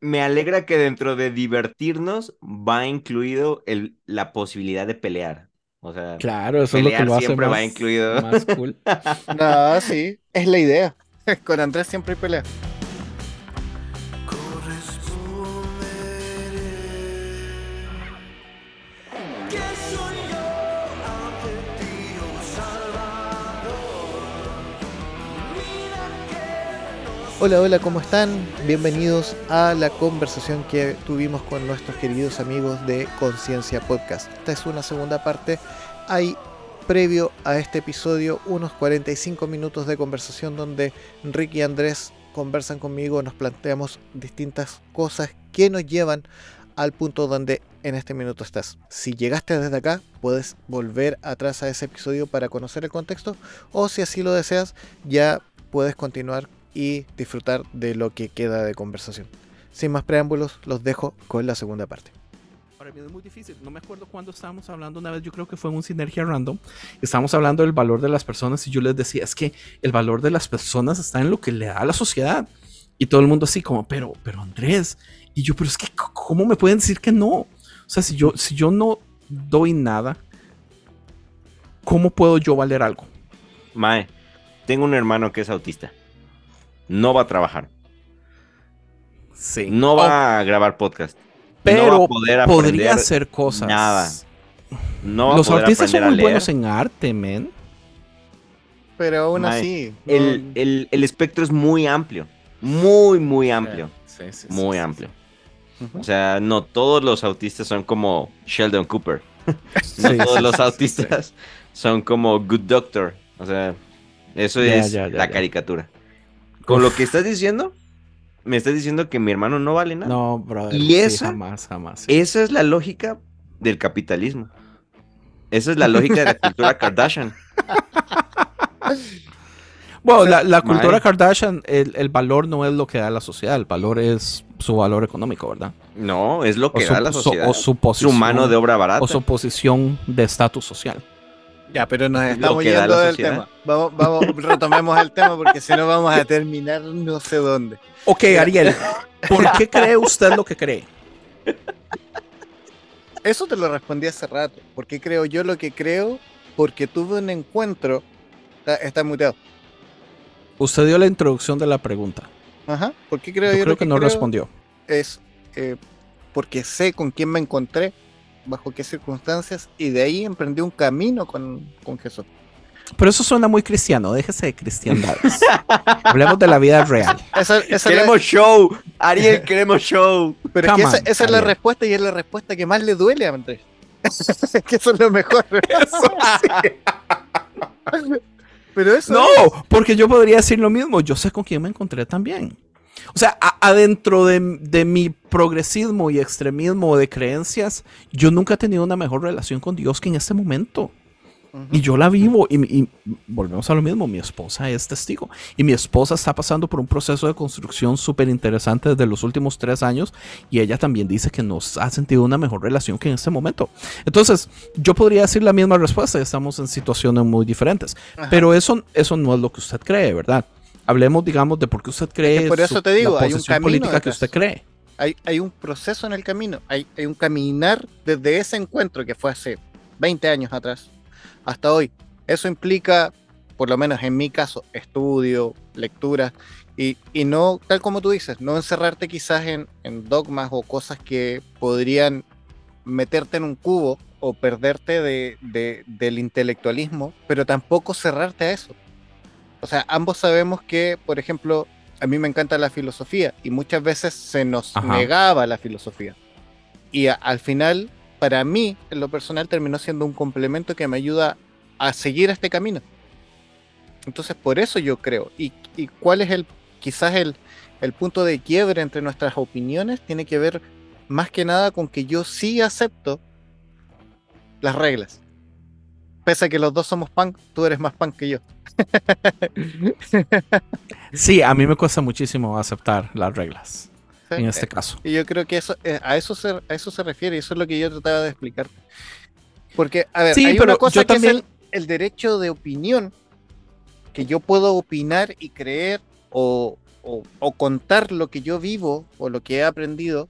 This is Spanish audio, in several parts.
Me, alegra que dentro de divertirnos va incluido el, la posibilidad de pelear. O sea, claro, eso es lo que lo hace siempre va incluido. Más cool. no, sí, es la idea. Con Andrés siempre hay pelea. Hola, hola, ¿cómo están? Bienvenidos a la conversación que tuvimos con nuestros queridos amigos de Conciencia Podcast. Esta es una segunda parte. Hay previo a este episodio unos 45 minutos de conversación donde Ricky y Andrés conversan conmigo, nos planteamos distintas cosas que nos llevan al punto donde en este minuto estás. Si llegaste desde acá, puedes volver atrás a ese episodio para conocer el contexto o si así lo deseas, ya puedes continuar y disfrutar de lo que queda de conversación. Sin más preámbulos, los dejo con la segunda parte. Para mí es muy difícil. No me acuerdo cuándo estábamos hablando una vez, yo creo que fue en un Sinergia Random. Estábamos hablando del valor de las personas y yo les decía, es que el valor de las personas está en lo que le da a la sociedad. Y todo el mundo así como, pero, pero Andrés. Y yo, pero es que, ¿cómo me pueden decir que no? O sea, si yo, si yo no doy nada, ¿cómo puedo yo valer algo? Mae, tengo un hermano que es autista no va a trabajar. Sí. No va a grabar podcast. Pero podría hacer cosas. Nada. No Los artistas son muy buenos en arte, men. Pero aún así. El, espectro es muy amplio. Muy, muy amplio. Sí, sí, muy amplio. O sea, no todos los autistas son como Sheldon Cooper. no todos los autistas son como Good Doctor. O sea, eso es la caricatura. Con lo que estás diciendo, me estás diciendo que mi hermano no vale nada. No, brother. Y esa, jamás, jamás. Esa es la lógica del capitalismo. Esa es la lógica de la cultura Kardashian. Bueno, la, cultura Kardashian, el, valor no es lo que da la sociedad, el valor es su valor económico, ¿verdad? No, es lo que da la sociedad. o su posición. Su mano de obra barata. O su posición de estatus social. Ya, pero nos estamos yendo del tema. Vamos, vamos, retomemos el tema porque si no vamos a terminar no sé dónde. Ok, Ariel, ¿por qué cree usted lo que cree? Eso te lo respondí hace rato. ¿Por qué creo yo lo que creo? Porque tuve un encuentro. Está, muteado. Usted dio la introducción de la pregunta. Ajá. ¿Por qué creo yo, yo creo que, no respondió. Es eh, porque sé con quién me encontré bajo qué circunstancias, y de ahí emprendí un camino con, Jesús. Pero eso suena muy cristiano, déjese de cristiandades. Hablemos de la vida real. queremos show, Ariel, queremos show. Pero esa, es la respuesta y es la respuesta que más le duele a Andrés. que eso es lo mejor. Pero eso no, porque yo podría decir lo mismo. Yo sé con quién me encontré también. O sea, adentro de, mi progresismo y extremismo de creencias, yo nunca he tenido una mejor relación con Dios que en este momento. Y yo la vivo y, volvemos a lo mismo, mi esposa es testigo y mi esposa está pasando por un proceso de construcción súper interesante desde los últimos tres años y ella también dice que nos ha sentido una mejor relación que en este momento. Entonces, yo podría decir la misma respuesta, estamos en situaciones muy diferentes, pero eso, eso no es lo que usted cree, ¿verdad? Hablemos, digamos, de por qué usted cree. por eso te digo, hay un camino política que usted cree. Hay, hay, un proceso en el camino, hay, hay un caminar desde ese encuentro que fue hace 20 años atrás hasta hoy. Eso implica, por lo menos en mi caso, estudio, lectura, y, y, no, tal como tú dices, no encerrarte quizás en, en, dogmas o cosas que podrían meterte en un cubo o perderte de, de, del intelectualismo, pero tampoco cerrarte a eso. O sea, ambos sabemos que, por ejemplo, a mí me encanta la filosofía y muchas veces se nos negaba la filosofía. Y al final, para mí, en lo personal, terminó siendo un complemento que me ayuda a seguir este camino. Entonces, por eso yo creo. ¿Y, cuál es el, quizás el, el punto de quiebre entre nuestras opiniones? Tiene que ver más que nada con que yo sí acepto las reglas. Pese a que los dos somos punk, tú eres más punk que yo. Sí, a mí me cuesta muchísimo aceptar las reglas. en este caso. Y yo creo que eso, eh, a, eso se, a eso se refiere, y eso es lo que yo trataba de explicar. Porque, a ver, hay una cosa que es el, derecho de opinión, que yo puedo opinar y creer o, o, contar lo que yo vivo o lo que he aprendido,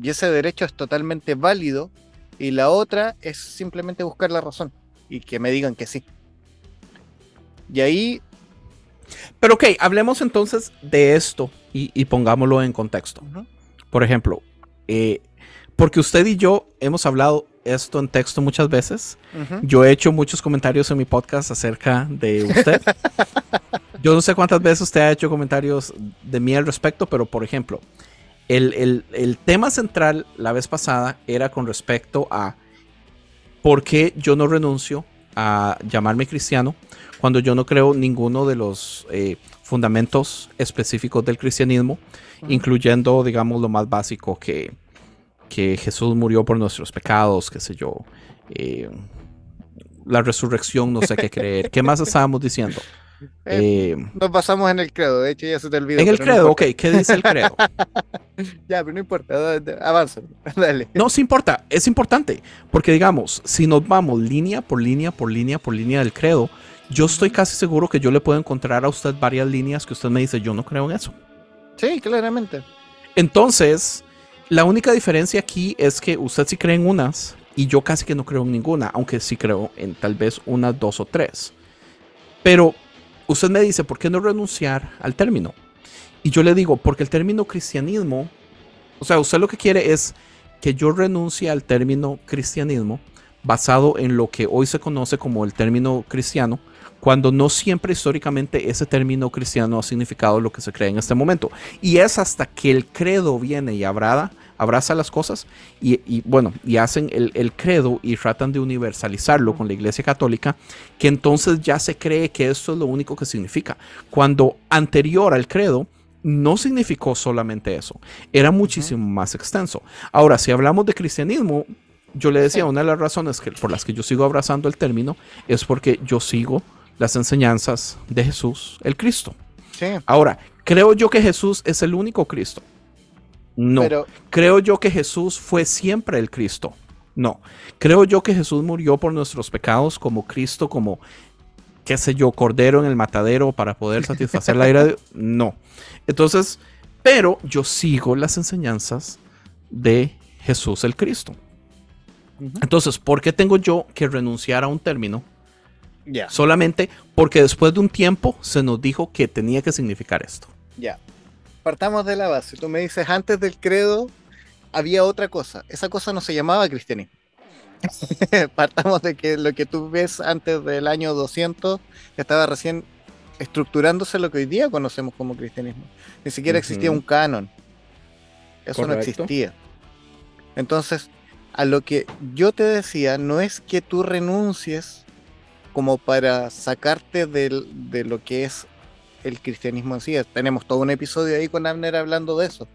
y ese derecho es totalmente válido, y la otra es simplemente buscar la razón y que me digan que sí. Y ahí... Pero ok, hablemos entonces de esto y, pongámoslo en contexto. Por ejemplo, eh, porque usted y yo hemos hablado esto en texto muchas veces. Yo he hecho muchos comentarios en mi podcast acerca de usted. Yo no sé cuántas veces usted ha hecho comentarios de mí al respecto, pero por ejemplo, el, tema central la vez pasada era con respecto a por qué yo no renuncio a llamarme cristiano cuando yo no creo ninguno de los eh, fundamentos específicos del cristianismo, incluyendo, digamos, lo más básico que, que Jesús murió por nuestros pecados, qué sé yo, eh, la resurrección, no sé qué creer. ¿Qué más estábamos diciendo? Eh, eh, nos basamos en el credo, de hecho ya se te olvidó. En el credo, ok, ¿qué dice el credo? ya, pero no importa, avanza, dale. No, sí importa, es importante, porque digamos, si nos vamos línea por línea, por línea, por línea del credo, yo estoy casi seguro que yo le puedo encontrar a usted varias líneas que usted me dice, yo no creo en eso. Sí, claramente. Entonces, la única diferencia aquí es que usted sí cree en unas y yo casi que no creo en ninguna, aunque sí creo en tal vez unas dos o tres. Pero usted me dice, ¿por qué no renunciar al término? Y yo le digo, porque el término cristianismo, o sea, usted lo que quiere es que yo renuncie al término cristianismo basado en lo que hoy se conoce como el término cristiano, cuando no siempre históricamente ese término cristiano ha significado lo que se cree en este momento. Y es hasta que el credo viene y abrada, abraza las cosas y, bueno, y hacen el, credo y tratan de universalizarlo con la Iglesia Católica, que entonces ya se cree que esto es lo único que significa. Cuando anterior al credo, no significó solamente eso, era muchísimo más extenso. Ahora, si hablamos de cristianismo, yo le decía, una de las razones que, por las que yo sigo abrazando el término es porque yo sigo las enseñanzas de Jesús, el Cristo. Ahora, ¿creo yo que Jesús es el único Cristo? No. ¿Creo yo que Jesús fue siempre el Cristo? No. ¿Creo yo que Jesús murió por nuestros pecados como Cristo, como, qué sé yo, cordero en el matadero para poder satisfacer la ira de No. Entonces, pero yo sigo las enseñanzas de Jesús el Cristo. Entonces, ¿por qué tengo yo que renunciar a un término? Solamente porque después de un tiempo se nos dijo que tenía que significar esto. Ya partamos de la base. Tú me dices, antes del credo había otra cosa. Esa cosa no se llamaba cristianismo. partamos de que lo que tú ves antes del año 200 estaba recién estructurándose lo que hoy día conocemos como cristianismo. Ni siquiera existía un canon. Eso no existía. Entonces, a lo que yo te decía, no es que tú renuncies como para sacarte de lo que es el cristianismo en sí. Tenemos todo un episodio ahí con Abner hablando de eso.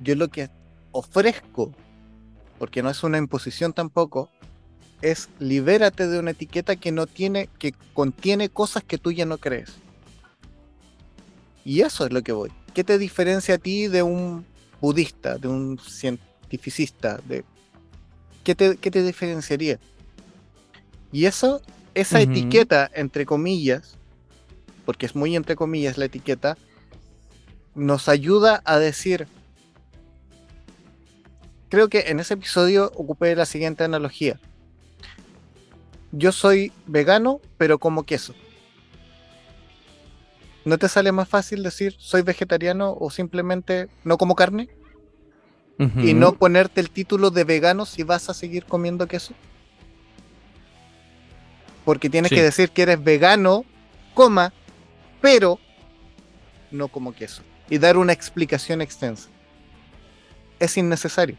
Yo lo que ofrezco, porque no es una imposición tampoco, es libérate de una etiqueta que no tiene, que contiene cosas que tú ya no crees. Y eso es lo que voy. ¿Qué te diferencia a ti de un budista, de un cientificista? De, ¿qué, te, te diferenciaría? Y eso, esa etiqueta, entre comillas, porque es muy entre comillas la etiqueta, nos ayuda a decir, creo que en ese episodio ocupé la siguiente analogía. Yo soy vegano, pero como queso. ¿No te sale más fácil decir soy vegetariano o simplemente no como carne? Y no ponerte el título de vegano si vas a seguir comiendo queso. Porque tienes que decir que eres vegano, coma, pero no como queso. Y dar una explicación extensa. Es innecesario.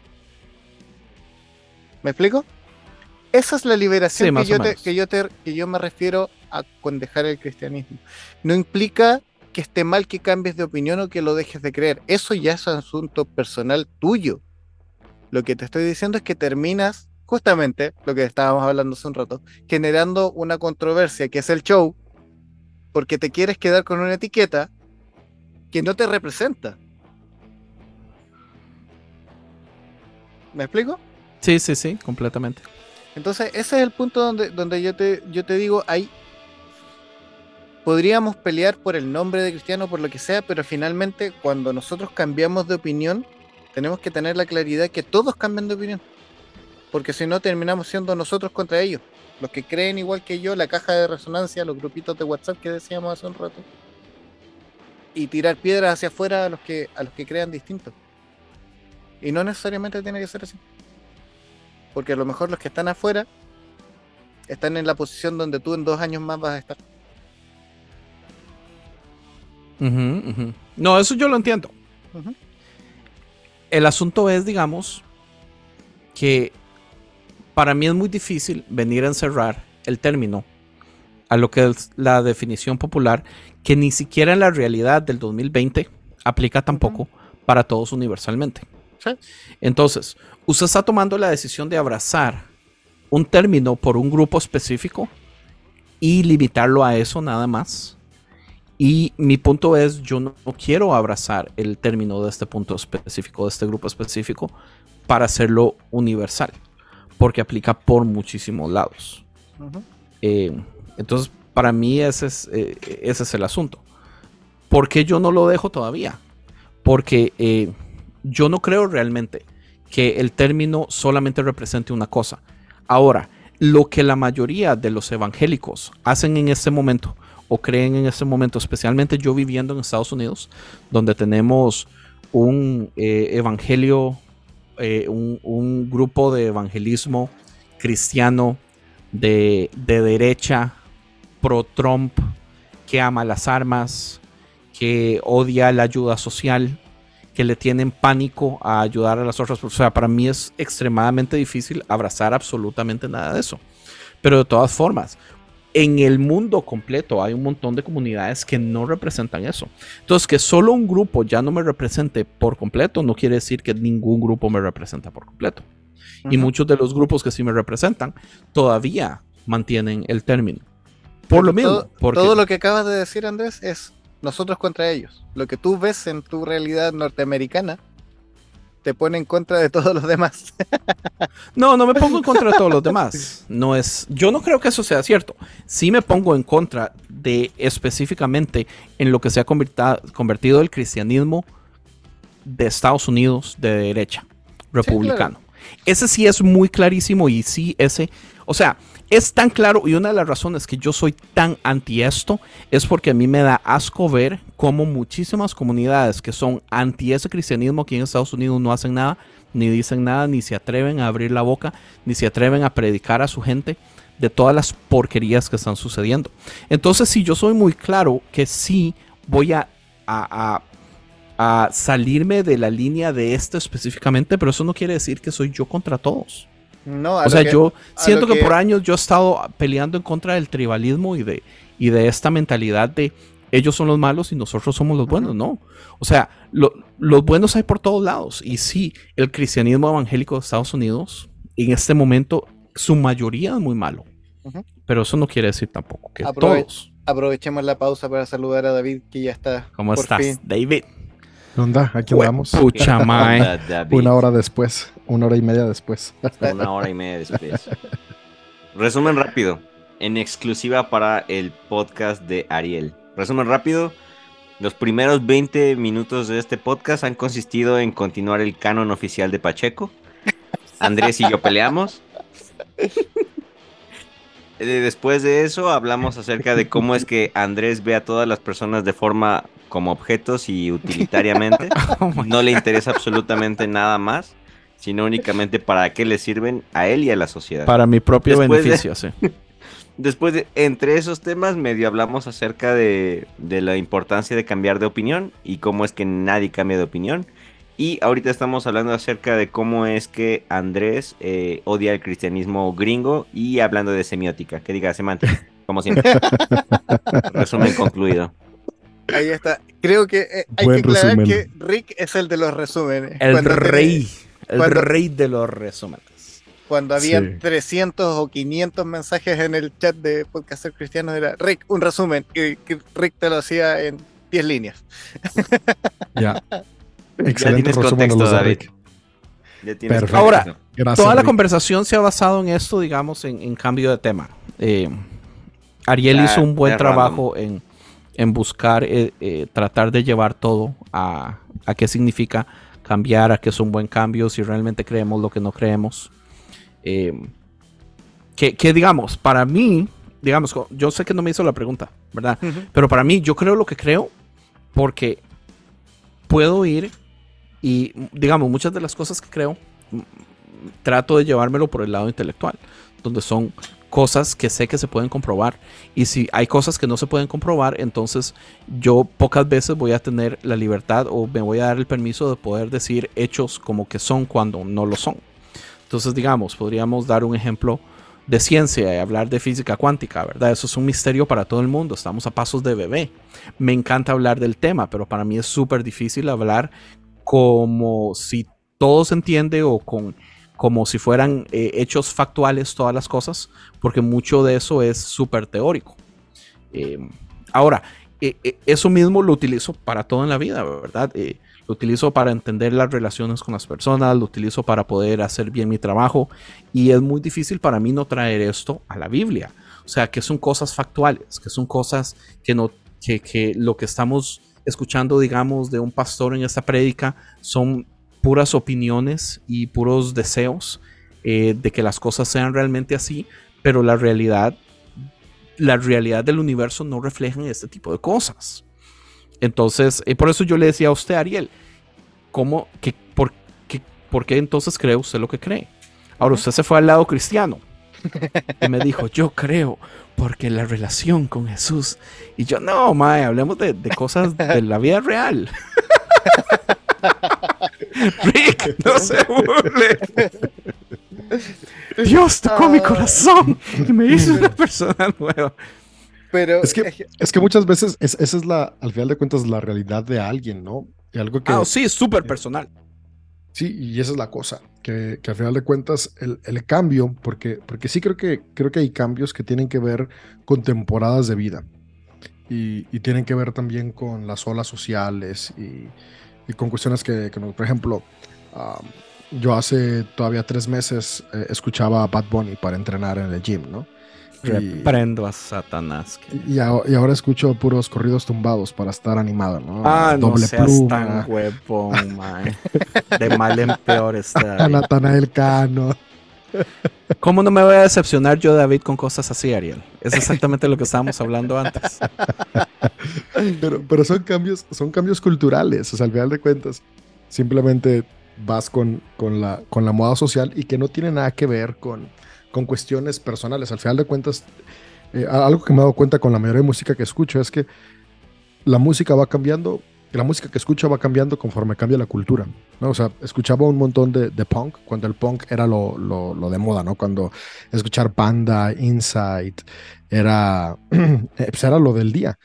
¿Me explico? Esa es la liberación que, yo que, yo que yo me refiero a con dejar el cristianismo. No implica que esté mal que cambies de opinión o que lo dejes de creer. Eso ya es un asunto personal tuyo. Lo que te estoy diciendo es que terminas, justamente lo que estábamos hablando hace un rato, generando una controversia que es el show, porque te quieres quedar con una etiqueta que no te representa. ¿Me explico? Sí, sí, sí, completamente. Entonces, ese es el punto donde, donde yo, te, yo te digo, hay... podríamos pelear por el nombre de cristiano, por lo que sea, pero finalmente cuando nosotros cambiamos de opinión, tenemos que tener la claridad que todos cambian de opinión. Porque si no, terminamos siendo nosotros contra ellos. Los que creen igual que yo, la caja de resonancia, los grupitos de WhatsApp que decíamos hace un rato. Y tirar piedras hacia afuera a los que, a los que crean distintos. Y no necesariamente tiene que ser así. Porque a lo mejor los que están afuera están en la posición donde tú en dos años más vas a estar. No, eso yo lo entiendo. El asunto es, digamos, que para mí es muy difícil venir a encerrar el término a lo que es la definición popular, que ni siquiera en la realidad del 2020 aplica tampoco para todos universalmente. Entonces, usted está tomando la decisión de abrazar un término por un grupo específico y limitarlo a eso nada más. Y mi punto es, yo no quiero abrazar el término de este punto específico, de este grupo específico, para hacerlo universal, porque aplica por muchísimos lados. Eh, entonces, para mí ese es, eh, ese es el asunto. ¿Por qué yo no lo dejo todavía? Porque eh, yo no creo realmente que el término solamente represente una cosa. Ahora, lo que la mayoría de los evangélicos hacen en este momento o creen en este momento, especialmente yo viviendo en Estados Unidos, donde tenemos un eh, evangelio, eh, un, grupo de evangelismo cristiano de, de derecha, pro-Trump, que ama las armas, que odia la ayuda social, que le tienen pánico a ayudar a las otras. O sea, para mí es extremadamente difícil abrazar absolutamente nada de eso. Pero de todas formas, en el mundo completo hay un montón de comunidades que no representan eso. Entonces, que solo un grupo ya no me represente por completo no quiere decir que ningún grupo me representa por completo. Y muchos de los grupos que sí me representan todavía mantienen el término. Por lo mismo. Todo lo que acabas de decir, Andrés, es nosotros contra ellos. Lo que tú ves en tu realidad norteamericana te pone en contra de todos los demás. no, no me pongo en contra de todos los demás. No es, yo no creo que eso sea cierto. Sí me pongo en contra de específicamente en lo que se ha convertido el cristianismo de Estados Unidos de derecha, republicano. Ese sí es muy clarísimo y sí ese, o sea, es tan claro y una de las razones que yo soy tan anti esto es porque a mí me da asco ver cómo muchísimas comunidades que son anti ese cristianismo aquí en Estados Unidos no hacen nada, ni dicen nada, ni se atreven a abrir la boca, ni se atreven a predicar a su gente de todas las porquerías que están sucediendo. Entonces, sí, yo soy muy claro que sí voy a, a, a salirme de la línea de esto específicamente, pero eso no quiere decir que soy yo contra todos. No, o sea, yo siento que, por años yo he estado peleando en contra del tribalismo y de, y de esta mentalidad de ellos son los malos y nosotros somos los buenos, ¿no? O sea, los buenos hay por todos lados. Y sí, el cristianismo evangélico de Estados Unidos, en este momento, su mayoría es muy malo. Pero eso no quiere decir tampoco que todos. Aprovechemos la pausa para saludar a David, que ya está. ¿Cómo estás, David? ¿Qué onda? Aquí andamos. Pucha Una hora después, una hora y media después. Una hora y media después. Resumen rápido, en exclusiva para el podcast de Ariel. Resumen rápido, los primeros 20 minutos de este podcast han consistido en continuar el canon oficial de Pacheco. Andrés y yo peleamos. Eh, después de eso hablamos acerca de cómo es que Andrés ve a todas las personas de forma como objetos y utilitariamente. Oh no le interesa absolutamente nada más, sino únicamente para qué le sirven a él y a la sociedad. Para mi propio beneficio, sí. Después de, entre esos temas, medio hablamos acerca de, de la importancia de cambiar de opinión y cómo es que nadie cambia de opinión. Y ahorita estamos hablando acerca de cómo es que Andrés eh, odia el cristianismo gringo y hablando de semiótica, que diga semántica, como siempre. Resumen concluido. Ahí está. Creo que eh, hay que aclarar que Rick es el de los resúmenes. El rey. el rey de los resúmenes. Cuando habían 300 o 500 mensajes en el chat de Podcaster Cristiano, era Rick, un resumen. Y Rick te lo hacía en 10 líneas. Ya. Excelente resumen Ahora, toda la conversación se ha basado en esto, digamos, en, cambio de tema. Eh, Ariel hizo un buen trabajo en, en buscar, eh, eh, tratar de llevar todo a, a, qué significa cambiar, a qué es un buen cambio, si realmente creemos lo que no creemos. Em, que, digamos, para mí, digamos, yo sé que no me hizo la pregunta, ¿verdad? Pero para mí, yo creo lo que creo porque puedo ir y, digamos, muchas de las cosas que creo, trato de llevármelo por el lado intelectual, donde son cosas que sé que se pueden comprobar. Y si hay cosas que no se pueden comprobar, entonces yo pocas veces voy a tener la libertad o me voy a dar el permiso de poder decir hechos como que son cuando no lo son. Entonces, digamos, podríamos dar un ejemplo de ciencia y hablar de física cuántica, ¿verdad? Eso es un misterio para todo el mundo, estamos a pasos de bebé. Me encanta hablar del tema, pero para mí es súper difícil hablar como si todo se entiende o con como si fueran eh, hechos factuales todas las cosas, porque mucho de eso es súper teórico. Em, ahora, e, e, eso mismo lo utilizo para todo en la vida, ¿verdad? Eh, lo utilizo para entender las relaciones con las personas, lo utilizo para poder hacer bien mi trabajo y es muy difícil para mí no traer esto a la Biblia. O sea, que son cosas factuales, que son cosas que, no, que, que lo que estamos escuchando, digamos, de un pastor en esta prédica son puras opiniones y puros deseos eh, de que las cosas sean realmente así, pero la realidad, la realidad del universo no refleja este tipo de cosas. Entonces, eh, por eso yo le decía a usted, Ariel, ¿cómo, que, por, qué, ¿por qué entonces cree usted lo que cree? Ahora usted se fue al lado cristiano y me dijo, yo creo, porque la relación con Jesús. Y yo, no, mae, hablemos de, de cosas de la vida real. Rick, no se burle. Dios tocó mi corazón y me hizo una persona nueva. Pero es que, es que muchas veces esa es la, al final de cuentas, la realidad de alguien, ¿no? Y algo que. Ah, sí, es súper personal. Sí, y esa es la cosa, que, que al final de cuentas el, el, cambio, porque, porque sí creo que, creo que hay cambios que tienen que ver con temporadas de vida y, y tienen que ver también con las olas sociales y, y con cuestiones que, que por ejemplo, yo hace todavía tres meses eh, escuchaba a Bad Bunny para entrenar en el gym, ¿no? Reprendo a Satanás. Y, y, ahora escucho puros corridos tumbados para estar animado, ¿no? Ah, Doble no seas pluma. tan man. De mal en peor está. Natanael Cano. ¿Cómo no me voy a decepcionar yo, David, con cosas así, Ariel? Es exactamente lo que estábamos hablando antes. Pero, pero son cambios, son cambios culturales. O sea, al final de cuentas, simplemente vas con, con, la, con la moda social y que no tiene nada que ver con, con cuestiones personales. Al final de cuentas, eh, algo que me he dado cuenta con la mayoría de música que escucho es que la música va cambiando la música que escucha va cambiando conforme cambia la cultura. ¿no? O sea, escuchaba un montón de, de punk cuando el punk era lo, lo, lo, de moda, ¿no? Cuando escuchar Panda, Insight, era, eh, pues era lo del día.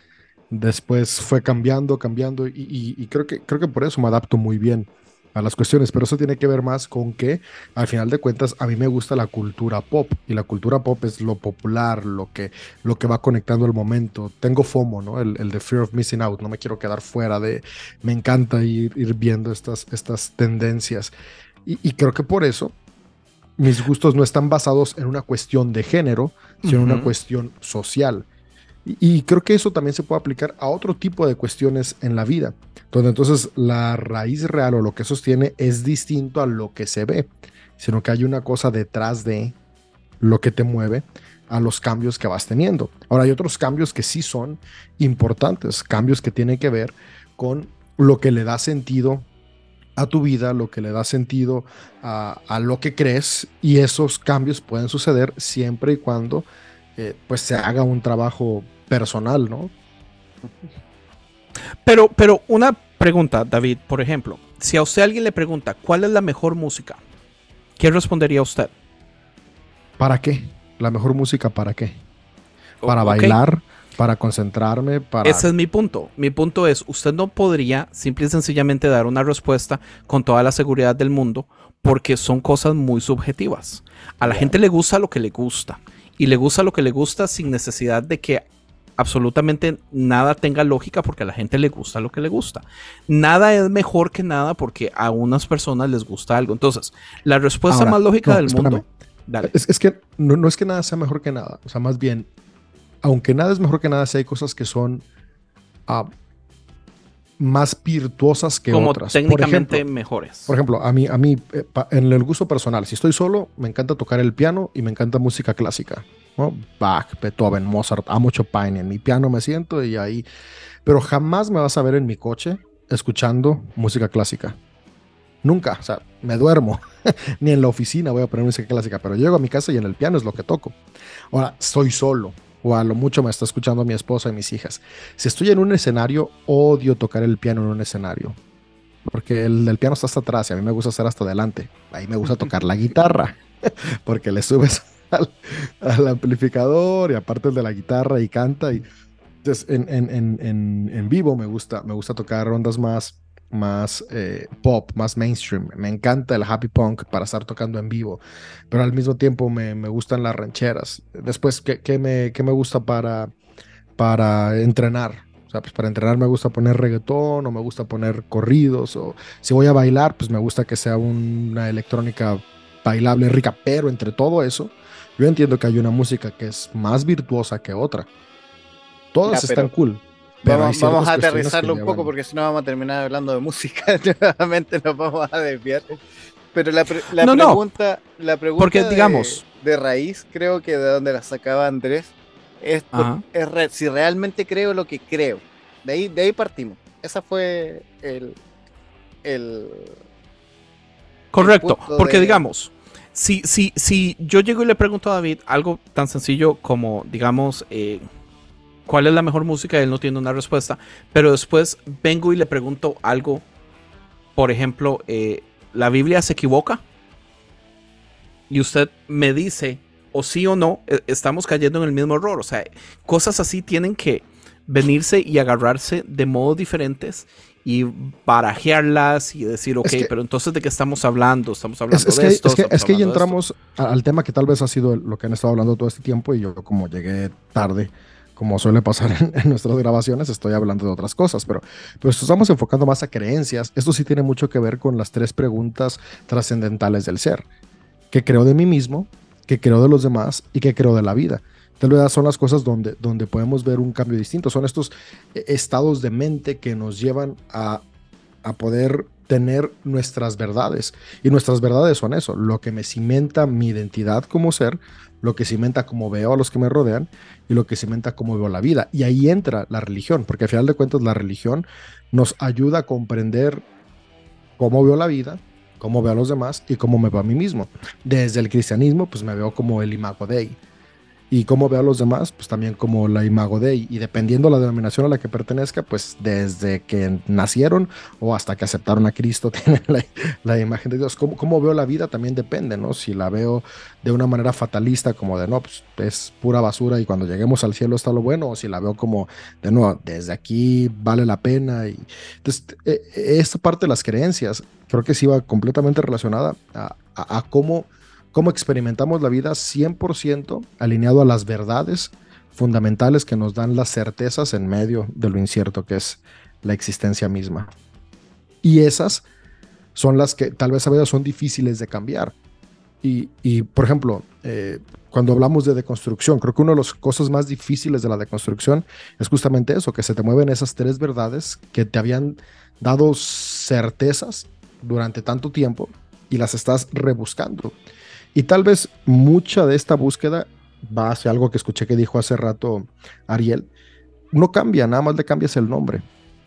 Después fue cambiando, cambiando y, y, y, creo, que, creo que por eso me adapto muy bien a las cuestiones, pero eso tiene que ver más con que al final de cuentas a mí me gusta la cultura pop y la cultura pop es lo popular, lo que, lo que va conectando el momento. Tengo FOMO, ¿no? El, el de Fear of Missing Out, no me quiero quedar fuera de, me encanta ir, ir viendo estas, estas tendencias y, y creo que por eso mis gustos no están basados en una cuestión de género, sino en uh -huh. una cuestión social. Y, creo que eso también se puede aplicar a otro tipo de cuestiones en la vida, donde entonces la raíz real o lo que sostiene es distinto a lo que se ve, sino que hay una cosa detrás de lo que te mueve a los cambios que vas teniendo. Ahora hay otros cambios que sí son importantes, cambios que tienen que ver con lo que le da sentido a tu vida, lo que le da sentido a, lo que crees y esos cambios pueden suceder siempre y cuando eh, pues se haga un trabajo personal, ¿no? Pero, pero una pregunta, David, por ejemplo, si a usted alguien le pregunta cuál es la mejor música, ¿qué respondería usted? ¿Para qué? ¿La mejor música para qué? ¿Para okay. bailar? ¿Para concentrarme? Para... Ese es mi punto. Mi punto es, usted no podría simple y sencillamente dar una respuesta con toda la seguridad del mundo porque son cosas muy subjetivas. A la gente le gusta lo que le gusta y le gusta lo que le gusta sin necesidad de que absolutamente nada tenga lógica porque a la gente le gusta lo que le gusta. Nada es mejor que nada porque a unas personas les gusta algo. Entonces, la respuesta Ahora, más lógica no, del espérame. mundo... Dale. Es, es que no, no, es que nada sea mejor que nada. O sea, más bien, aunque nada es mejor que nada, si hay cosas que son más virtuosas que Como otras. técnicamente mejores. Por ejemplo, a mí, a mí eh, en el gusto personal, si estoy solo, me encanta tocar el piano y me encanta música clásica. ¿No? Bach, Beethoven, Mozart, amo Chopin. En mi piano me siento y ahí. Pero jamás me vas a ver en mi coche escuchando música clásica. Nunca, o sea, me duermo. Ni en la oficina voy a poner música clásica, pero llego a mi casa y en el piano es lo que toco. Ahora, soy solo o a lo mucho me está escuchando mi esposa y mis hijas. Si estoy en un escenario, odio tocar el piano en un escenario. Porque el del piano está hasta atrás y a mí me gusta estar hasta adelante. Ahí me gusta tocar la guitarra. Porque le subes al, amplificador y aparte el de la guitarra y canta. Y, entonces, en, en, en, en, vivo me gusta, me gusta tocar rondas más más eh, pop, más mainstream. Me encanta el happy punk para estar tocando en vivo, pero al mismo tiempo me, gustan las rancheras. Después, ¿qué, me, me, gusta para, para entrenar? O pues para entrenar me gusta poner reggaetón o me gusta poner corridos o si voy a bailar, pues me gusta que sea una electrónica bailable, rica, pero entre todo eso, yo entiendo que hay una música que es más virtuosa que otra. Todas están cool, Vamos, a aterrizarlo un poco porque si no vamos a terminar hablando de música. Nuevamente nos vamos a desviar. Pero la, pregunta, la pregunta porque, de, digamos, de raíz, creo que de donde la sacaba Andrés, es, si realmente creo lo que creo. De ahí, de ahí partimos. Esa fue el. el Correcto, porque digamos, si, si, si yo llego y le pregunto a David algo tan sencillo como, digamos, eh, cuál es la mejor música, él no tiene una respuesta, pero después vengo y le pregunto algo, por ejemplo, eh, ¿la Biblia se equivoca? Y usted me dice, o sí o no, e, estamos cayendo en el mismo error. O sea, cosas así tienen que venirse y agarrarse de modos diferentes y barajearlas y decir, ok, pero entonces de qué estamos hablando? Estamos hablando de esto. Es que, es que ahí entramos al tema que tal vez ha sido lo que han estado hablando todo este tiempo y yo como llegué tarde, como suele pasar en, nuestras grabaciones, estoy hablando de otras cosas, pero, pero estamos enfocando más a creencias. Esto sí tiene mucho que ver con las tres preguntas trascendentales del ser. ¿Qué creo de mí mismo? ¿Qué creo de los demás? ¿Y qué creo de la vida? Son las cosas donde, donde podemos ver un cambio distinto. Son estos eh, estados de mente que nos llevan a, a poder tener nuestras verdades. Y nuestras verdades son eso, lo que me cimenta mi identidad como ser, lo que cimenta cómo veo a los que me rodean y lo que cimenta cómo veo la vida. Y ahí entra la religión, porque al final de cuentas la religión nos ayuda a comprender cómo veo la vida, cómo veo a los demás y cómo me veo a mí mismo. Desde el cristianismo, pues me veo como el imago Dei y cómo veo a los demás, pues también como la imago Dei. Y dependiendo la denominación a la que pertenezca, pues desde que nacieron o hasta que aceptaron a Cristo, tienen la, imagen de Dios. ¿Cómo, ¿Cómo, veo la vida? También depende, ¿no? Si la veo de una manera fatalista, como de no, pues es pura basura y cuando lleguemos al cielo está lo bueno, o si la veo como de no, desde aquí vale la pena. Y entonces, e, e, esta parte de las creencias creo que sí va completamente relacionada a cómo cómo experimentamos la vida 100% alineado a las verdades fundamentales que nos dan las certezas en medio de lo incierto que es la existencia misma. Y esas son las que tal vez a veces son difíciles de cambiar. Y, por ejemplo, eh, cuando hablamos de deconstrucción, creo que una de las cosas más difíciles de la deconstrucción es justamente eso, que se te mueven esas tres verdades que te habían dado certezas durante tanto tiempo y las estás rebuscando. Y tal vez mucha de esta búsqueda va hacia algo que escuché que dijo hace rato Ariel. No cambia, nada más le cambias el nombre.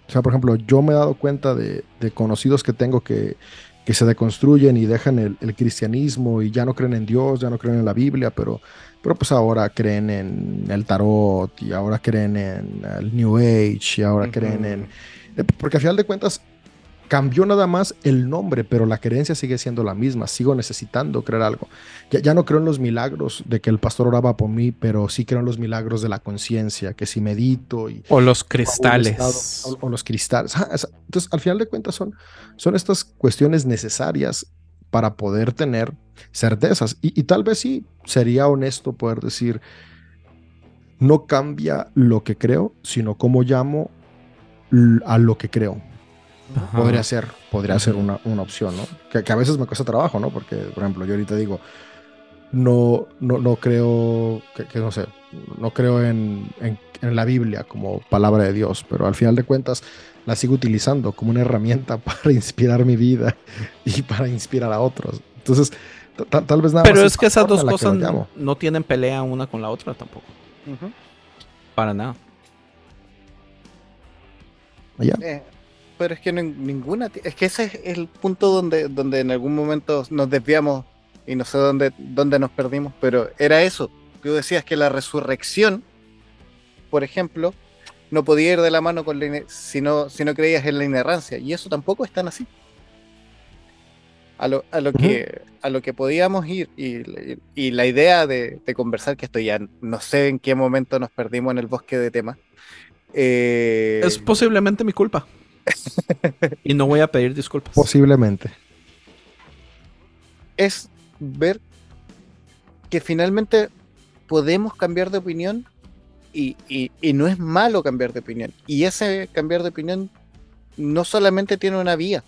O sea, por ejemplo, yo me he dado cuenta de, conocidos que tengo que, que se deconstruyen y dejan el, cristianismo y ya no creen en Dios, ya no creen en la Biblia, pero, pero pues ahora creen en el tarot y ahora creen en el New Age y ahora creen en... Eh, porque al final de cuentas Cambió nada más el nombre, pero la creencia sigue siendo la misma. Sigo necesitando creer algo. Ya, no creo en los milagros de que el pastor oraba por mí, pero sí creo en los milagros de la conciencia, que si medito y... O los cristales. o, los cristales. entonces, al final de cuentas, son, son estas cuestiones necesarias para poder tener certezas. Y, y tal vez sí, sería honesto poder decir, no cambia lo que creo, sino cómo llamo a lo que creo. Podría ser, podría ser una, una opción, ¿no? Que, que, a veces me cuesta trabajo, ¿no? Porque, por ejemplo, yo ahorita digo, no, no, no creo, que, no sé, no creo en, en, la Biblia como palabra de Dios, pero al final de cuentas la sigo utilizando como una herramienta para inspirar mi vida y para inspirar a otros. Entonces, tal vez nada Pero es que esas dos cosas no, tienen pelea una con la otra tampoco. Para nada. Eh, pero es que ninguna. Es que ese es el punto donde, donde en algún momento nos desviamos y no sé dónde, dónde nos perdimos, pero era eso. Tú decías que la resurrección, por ejemplo, no podía ir de la mano con la, si, no, si no creías en la inerrancia, y eso tampoco es tan así. A lo, a lo, que, a lo que podíamos ir y, la idea de, conversar, que esto ya no sé en qué momento nos perdimos en el bosque de temas. Eh, es posiblemente mi culpa. Y no voy a pedir disculpas. Posiblemente. Es ver que finalmente podemos cambiar de opinión y, no es malo cambiar de opinión. Y ese cambiar de opinión no solamente tiene una vía,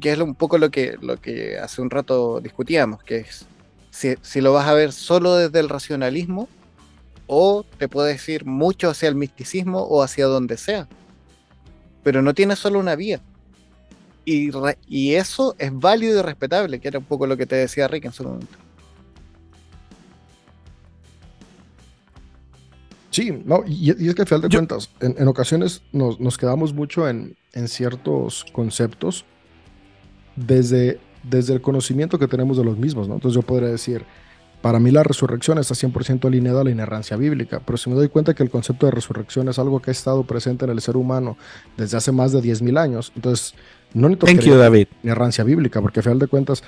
que es un poco lo que, lo que hace un rato discutíamos, que es si, si lo vas a ver solo desde el racionalismo o te puedes ir mucho hacia el misticismo o hacia donde sea. Pero no tiene solo una vía. Y, eso es válido y respetable, que era un poco lo que te decía Rick en su momento. Sí, no, y, es que al final de cuentas, en, ocasiones nos, quedamos mucho en, ciertos conceptos desde, desde el conocimiento que tenemos de los mismos, ¿no? Entonces yo podría decir, para mí la resurrección está 100% alineada a la inerrancia bíblica, pero si me doy cuenta que el concepto de resurrección es algo que ha estado presente en el ser humano desde hace más de 10.000 años, entonces no necesito David. inerrancia bíblica, porque a final de cuentas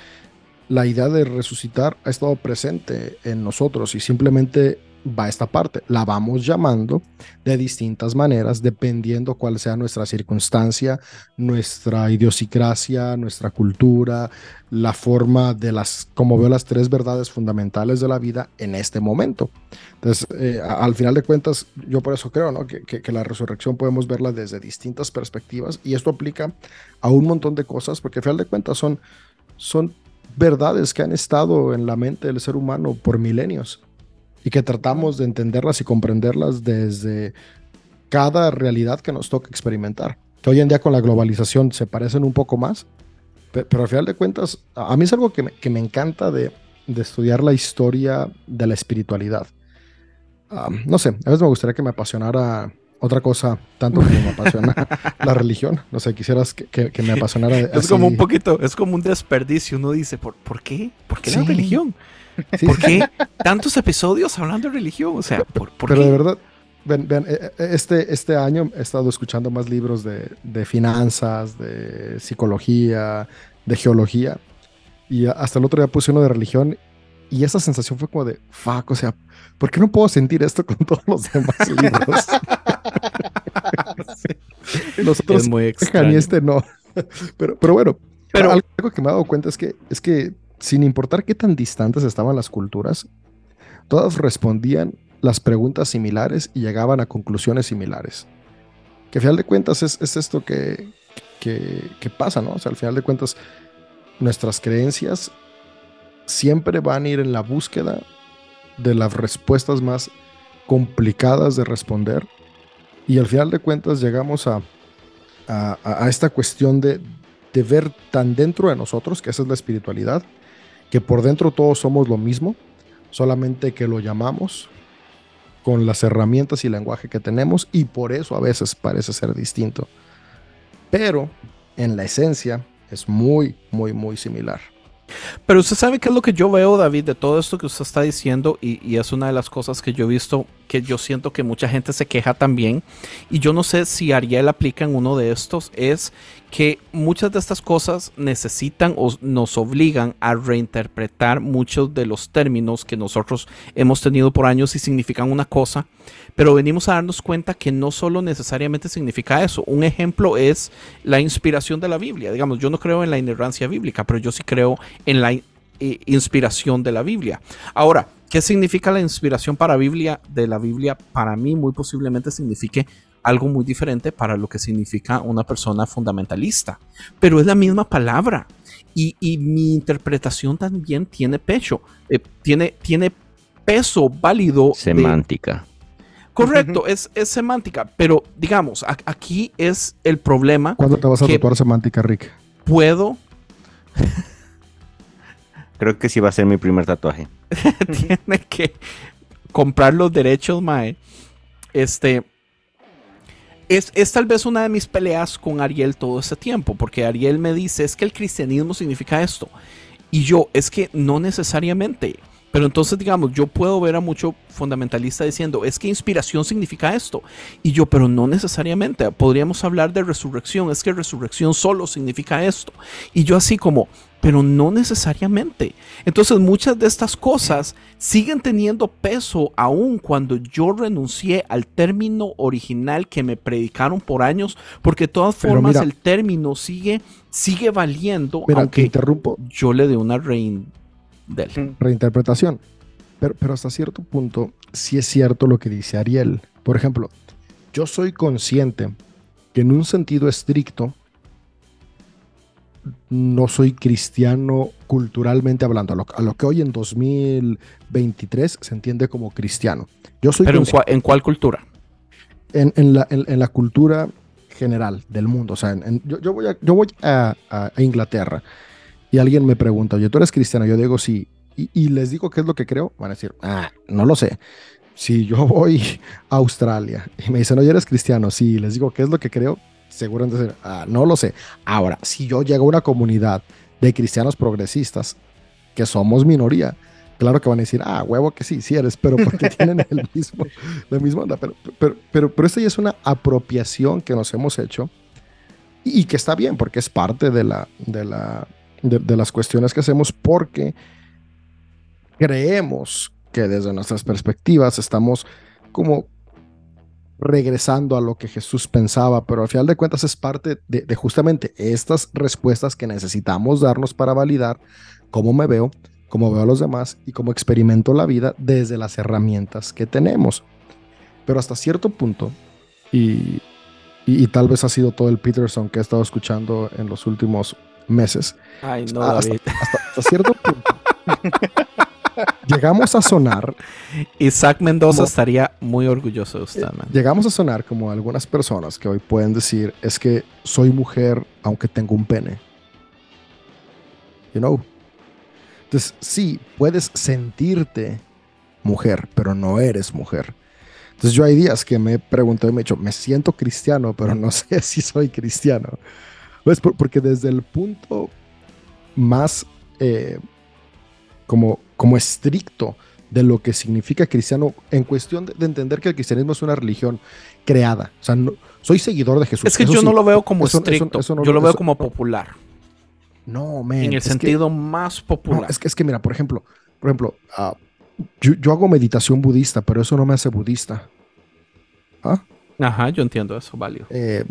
la idea de resucitar ha estado presente en nosotros y simplemente va esta parte. La vamos llamando de distintas maneras dependiendo cuál sea nuestra circunstancia, nuestra idiosincrasia, nuestra cultura, la forma de las, como veo las tres verdades fundamentales de la vida en este momento. Entonces, eh, al final de cuentas, yo por eso creo que, que, la resurrección podemos verla desde distintas perspectivas y esto aplica a un montón de cosas porque al final de cuentas son, son verdades que han estado en la mente del ser humano por milenios y que tratamos de entenderlas y comprenderlas desde cada realidad que nos toca experimentar. Que hoy en día con la globalización se parecen un poco más, pero, al final de cuentas, a mí es algo que me, que me encanta de, de, estudiar la historia de la espiritualidad. Ah, no sé, a veces me gustaría que me apasionara otra cosa, tanto como me apasiona la religión. No sé, quisieras que, que, me apasionara. Es como un poquito, es como un desperdicio. Uno dice, ¿por, ¿por qué? ¿Por qué la religión? ¿Por qué tantos episodios hablando de religión? O sea, ¿por, Pero de verdad, ven, eh, eh, este, este año he estado escuchando más libros de, de finanzas, de psicología, de geología. Y hasta el otro día puse uno de religión y esa sensación fue como de, fuck, o sea, ¿por qué no puedo sentir esto con todos los demás libros? Nosotros, es muy extraño. y este no. Pero, pero bueno, pero, algo que me he dado cuenta es que, es que sin importar qué tan distantes estaban las culturas, todas respondían las preguntas similares y llegaban a conclusiones similares. Que al final de cuentas es, esto que, que, pasa, ¿no? O sea, al final de cuentas, nuestras creencias siempre van a ir en la búsqueda de las respuestas más complicadas de responder. Y al final de cuentas llegamos a, a, esta cuestión de, de, ver tan dentro de nosotros, que esa es la espiritualidad, que por dentro todos somos lo mismo, solamente que lo llamamos con las herramientas y lenguaje que tenemos y por eso a veces parece ser distinto. Pero en la esencia es muy, muy, muy similar. Pero usted sabe qué es lo que yo veo, David, de todo esto que usted está diciendo, y, es una de las cosas que yo he visto que yo siento que mucha gente se queja también, y yo no sé si Ariel aplica en uno de estos, es que muchas de estas cosas necesitan o nos obligan a reinterpretar muchos de los términos que nosotros hemos tenido por años y significan una cosa, pero venimos a darnos cuenta que no solo necesariamente significa eso. Un ejemplo es la inspiración de la Biblia. Digamos, yo no creo en la inerrancia bíblica, pero yo sí creo en la inspiración de la Biblia. Ahora, ¿qué significa la inspiración para Biblia de la Biblia? Para mí muy posiblemente signifique algo muy diferente para lo que significa una persona fundamentalista. Pero es la misma palabra. Y, mi interpretación también tiene pecho, eh, tiene, tiene peso válido. Semántica. correcto, es, es, semántica, pero digamos, aquí es el problema. ¿Cuándo te vas a tatuar semántica, Rick? Puedo. Creo que sí va a ser mi primer tatuaje. tiene que comprar los derechos, Mae. Este. Es, es, tal vez una de mis peleas con Ariel todo ese tiempo, porque Ariel me dice, es que el cristianismo significa esto. Y yo, es que no necesariamente. Pero entonces, digamos, yo puedo ver a mucho fundamentalista diciendo, es que inspiración significa esto. Y yo, pero no necesariamente. Podríamos hablar de resurrección, es que resurrección solo significa esto. Y yo así como, pero no necesariamente. Entonces muchas de estas cosas siguen teniendo peso aún cuando yo renuncié al término original que me predicaron por años, porque de todas formas el término sigue, sigue valiendo, aunque interrumpo. yo le dé una rein Reinterpretación. Pero, pero hasta cierto punto, sí es cierto lo que dice Ariel. Por ejemplo, yo soy consciente que en un sentido estricto, no soy cristiano culturalmente hablando, a lo, que hoy en 2023 se entiende como cristiano. Yo soy ¿Pero en, cuál cultura? En, la, cultura general del mundo. O sea, yo, voy, a, yo voy a, Inglaterra y alguien me pregunta, oye, ¿tú eres cristiano? Yo digo sí. Y, les digo qué es lo que creo, van a decir, ah, no lo sé. Si yo voy a Australia y me dicen, oye, eres cristiano, sí, les digo qué es lo que creo, seguro decir, ah, no lo sé. Ahora, si yo llego a una comunidad de cristianos progresistas, que somos minoría, claro que van a decir, ah, huevo que sí, sí eres, pero porque tienen el mismo, la misma onda. Pero, pero, pero, pero esta ya es una apropiación que nos hemos hecho y, que está bien, porque es parte de la, de la, de, las cuestiones que hacemos porque creemos que desde nuestras perspectivas estamos como regresando a lo que Jesús pensaba, pero al final de cuentas es parte de, justamente estas respuestas que necesitamos darnos para validar cómo me veo, cómo veo a los demás y cómo experimento la vida desde las herramientas que tenemos. Pero hasta cierto punto, y, y, y tal vez ha sido todo el Peterson que he estado escuchando en los últimos meses. Ay, no, hasta, cierto punto. llegamos a sonar. Isaac Mendoza estaría muy orgulloso de usted, man. Llegamos a sonar como algunas personas que hoy pueden decir: es que soy mujer aunque tengo un pene. You know? Entonces, sí, puedes sentirte mujer, pero no eres mujer. Entonces, yo hay días que me he preguntado y me he dicho: me siento cristiano, pero no sé si soy cristiano. Pues porque desde el punto más eh, como, como estricto de lo que significa cristiano, en cuestión de, entender que el cristianismo es una religión creada. O sea, soy seguidor de Jesús. Es que yo no lo veo como estricto, yo lo veo como popular. No, man, En el sentido más popular. es, que, es que, mira, por ejemplo, por ejemplo, ah, yo, hago meditación budista, pero eso no me hace budista. ¿Ah? Ajá, yo entiendo eso, válido. Eh,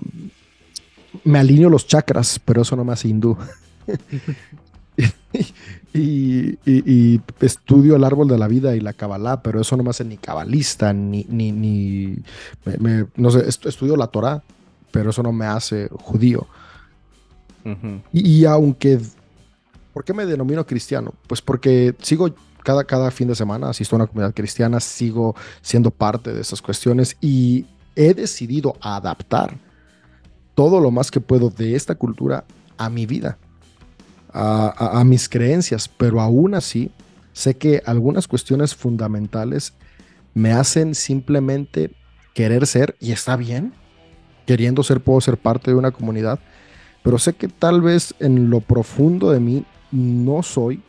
me alineo los chakras, pero eso no me hace hindú. y, estudio el árbol de la vida y la cabalá, pero eso no me hace ni cabalista, ni, ni, ni no sé, estudio la Torah, pero eso no me hace judío. y, aunque, ¿por qué me denomino cristiano? Pues porque sigo cada, cada fin de semana, asisto a una comunidad cristiana, sigo siendo parte de esas cuestiones y he decidido adaptar todo lo más que puedo de esta cultura a mi vida, a, mis creencias, pero aún así sé que algunas cuestiones fundamentales me hacen simplemente querer ser, y está bien, queriendo ser, puedo ser parte de una comunidad, pero sé que tal vez en lo profundo de mí no soy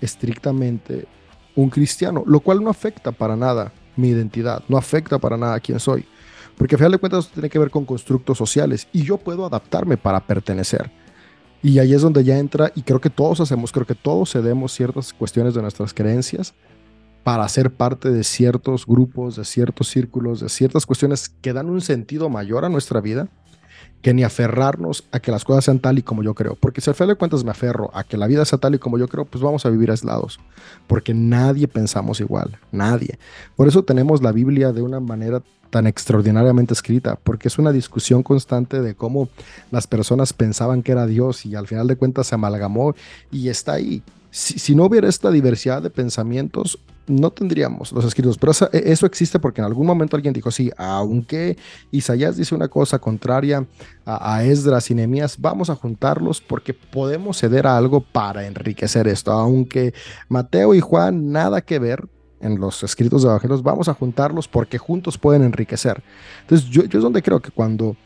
estrictamente un cristiano, lo cual no afecta para nada mi identidad, no afecta para nada quién soy. Porque a final de cuentas tiene que ver con constructos sociales y yo puedo adaptarme para pertenecer. Y ahí es donde ya entra, y creo que todos hacemos, creo que todos cedemos ciertas cuestiones de nuestras creencias para ser parte de ciertos grupos, de ciertos círculos, de ciertas cuestiones que dan un sentido mayor a nuestra vida que ni aferrarnos a que las cosas sean tal y como yo creo. Porque si al final de cuentas me aferro a que la vida sea tal y como yo creo, pues vamos a vivir aislados. Porque nadie pensamos igual, nadie. Por eso tenemos la Biblia de una manera tan extraordinariamente escrita, porque es una discusión constante de cómo las personas pensaban que era Dios y al final de cuentas se amalgamó y está ahí. Si, no hubiera esta diversidad de pensamientos, no tendríamos los escritos, pero e, eso, existe porque en algún momento alguien dijo, sí, aunque Isaías dice una cosa contraria a, Esdras y Nehemías, vamos a juntarlos porque podemos ceder a algo para enriquecer esto, aunque Mateo y Juan nada que ver, en los escritos de evangelios, vamos a juntarlos porque juntos pueden enriquecer. Entonces, yo, yo es donde creo que cuando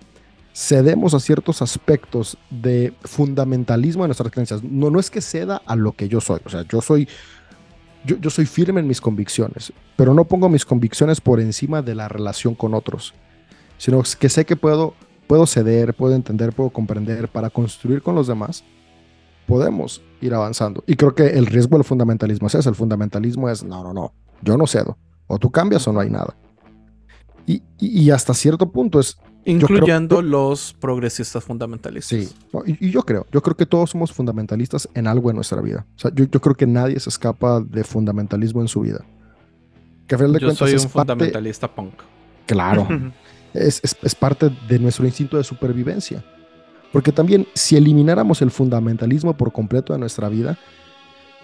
cedemos a ciertos aspectos de fundamentalismo de nuestras creencias, no, no es que ceda a lo que yo soy, o sea, yo soy, yo, yo soy firme en mis convicciones, pero no pongo mis convicciones por encima de la relación con otros, sino que sé que puedo, puedo ceder, puedo entender, puedo comprender para construir con los demás podemos ir avanzando. Y creo que el riesgo del fundamentalismo es eso. El fundamentalismo es, no, no, no, yo no cedo. O tú cambias o no hay nada. Y, hasta cierto punto es... Incluyendo los progresistas fundamentalistas. Sí, y, yo creo, yo creo que todos somos fundamentalistas en algo en nuestra vida. O sea, yo, creo que nadie se escapa de fundamentalismo en su vida. Que de yo soy un fundamentalista punk. Claro. es, es parte de nuestro instinto de supervivencia. Porque también si elimináramos el fundamentalismo por completo de nuestra vida,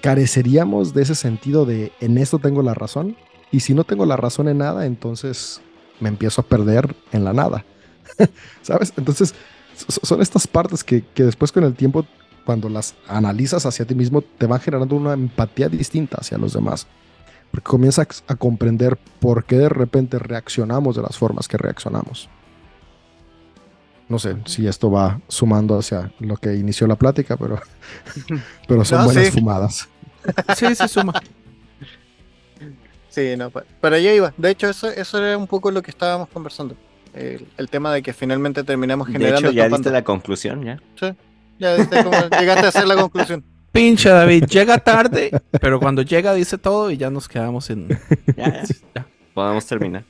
careceríamos de ese sentido de en esto tengo la razón y si no tengo la razón en nada, entonces me empiezo a perder en la nada. ¿Sabes? Entonces son estas partes que, después con el tiempo, cuando las analizas hacia ti mismo, te van generando una empatía distinta hacia los demás. Porque comienzas a comprender por qué de repente reaccionamos de las formas que reaccionamos. No sé si esto va sumando hacia lo que inició la plática, pero, pero son buenas fumadas. Sí, sí suma. Sí, no, para allá iba. De hecho, eso, eso era un poco lo que estábamos conversando. El, tema de que finalmente terminamos generando. De hecho, ya diste la conclusión, ¿ya? Sí, ya diste como, llegaste a hacer la conclusión. Pincha David, llega tarde, pero cuando llega dice todo y ya nos quedamos en. Ya, ya. Podemos terminar.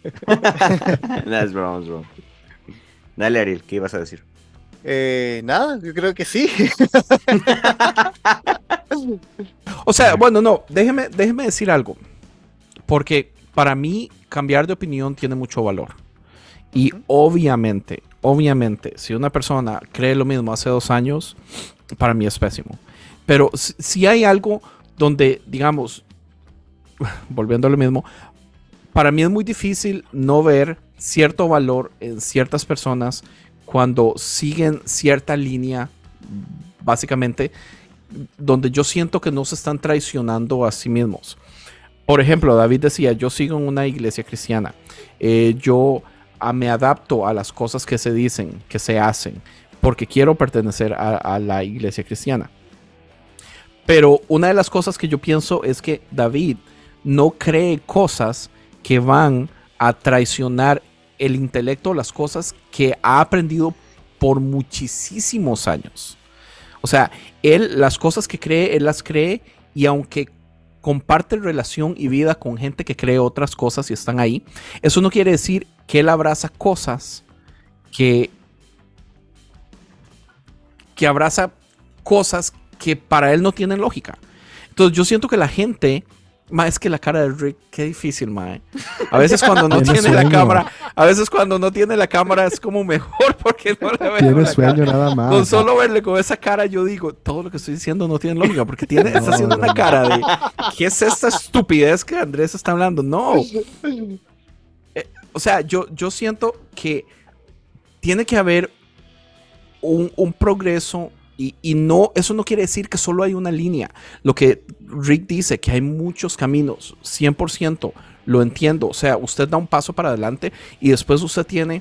That's wrong, wrong. Dale, Ariel, ¿qué ibas a decir? Eh, nada, yo creo que sí. o sea, bueno, no, déjeme, déjeme decir algo. Porque para mí cambiar de opinión tiene mucho valor. Y obviamente, obviamente, si una persona cree lo mismo hace dos años, para mí es pésimo. Pero si hay algo donde, digamos, volviendo a lo mismo, para mí es muy difícil no ver cierto valor en ciertas personas cuando siguen cierta línea, básicamente, donde yo siento que no se están traicionando a sí mismos. Por ejemplo, David decía, yo sigo en una iglesia cristiana, eh, yo ah, me adapto a las cosas que se dicen, que se hacen, porque quiero pertenecer a la iglesia cristiana. Pero una de las cosas que yo pienso es que David no cree cosas que van a traicionar el intelecto, las cosas que ha aprendido por muchísimos años. O sea, él las cosas que cree, él las cree y aunque comparte relación y vida con gente que cree otras cosas y están ahí, eso no quiere decir que él abraza cosas que que abraza cosas que para él no tienen lógica. Entonces yo siento que la gente Ma, es que la cara de Rick, qué difícil, ma. A veces cuando no tiene la cámara, a veces cuando no tiene la cámara es como mejor porque no le veo. Tiene sueño nada más. Con solo verle con esa cara yo digo, todo lo que estoy diciendo no tiene lógica porque tiene, está haciendo una cara de, ¿qué es esta estupidez que Andrés está hablando? No. Eh, o sea, yo, yo siento que tiene que haber un, un progreso y, no, eso no quiere decir que solo hay una línea. Lo que Rick dice, que hay muchos caminos, 100%, lo entiendo. O sea, usted da un paso para adelante y después usted tiene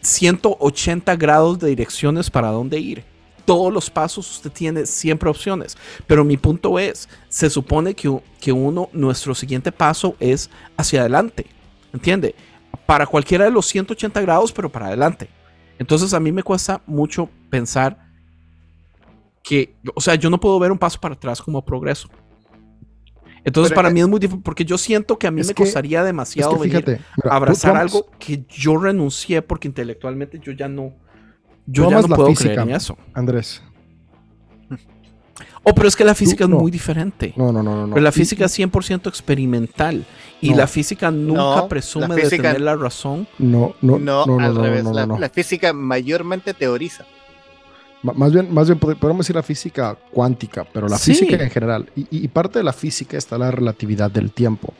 180 eh, grados de direcciones para dónde ir. Todos los pasos usted tiene siempre opciones. Pero mi punto es, se supone que, que uno, nuestro siguiente paso es hacia adelante. ¿Entiende? Para cualquiera de los 180 grados, pero para adelante. Entonces a mí me cuesta mucho pensar que, o sea, yo no puedo ver un paso para atrás como progreso. Entonces para mí es muy difícil porque yo siento que a mí me costaría demasiado abrazar algo que yo renuncié porque intelectualmente yo ya no, yo ya no puedo creer en eso. Andrés. Oh, pero es que la física es muy diferente. No, no, no, no. Pero la física es 100% experimental. Y la física nunca presume de tener la razón. No, no, no, no, al revés. La, física mayormente teoriza. más bien, más bien podemos decir la física cuántica, pero la física en general. Y, parte de la física está la relatividad del tiempo.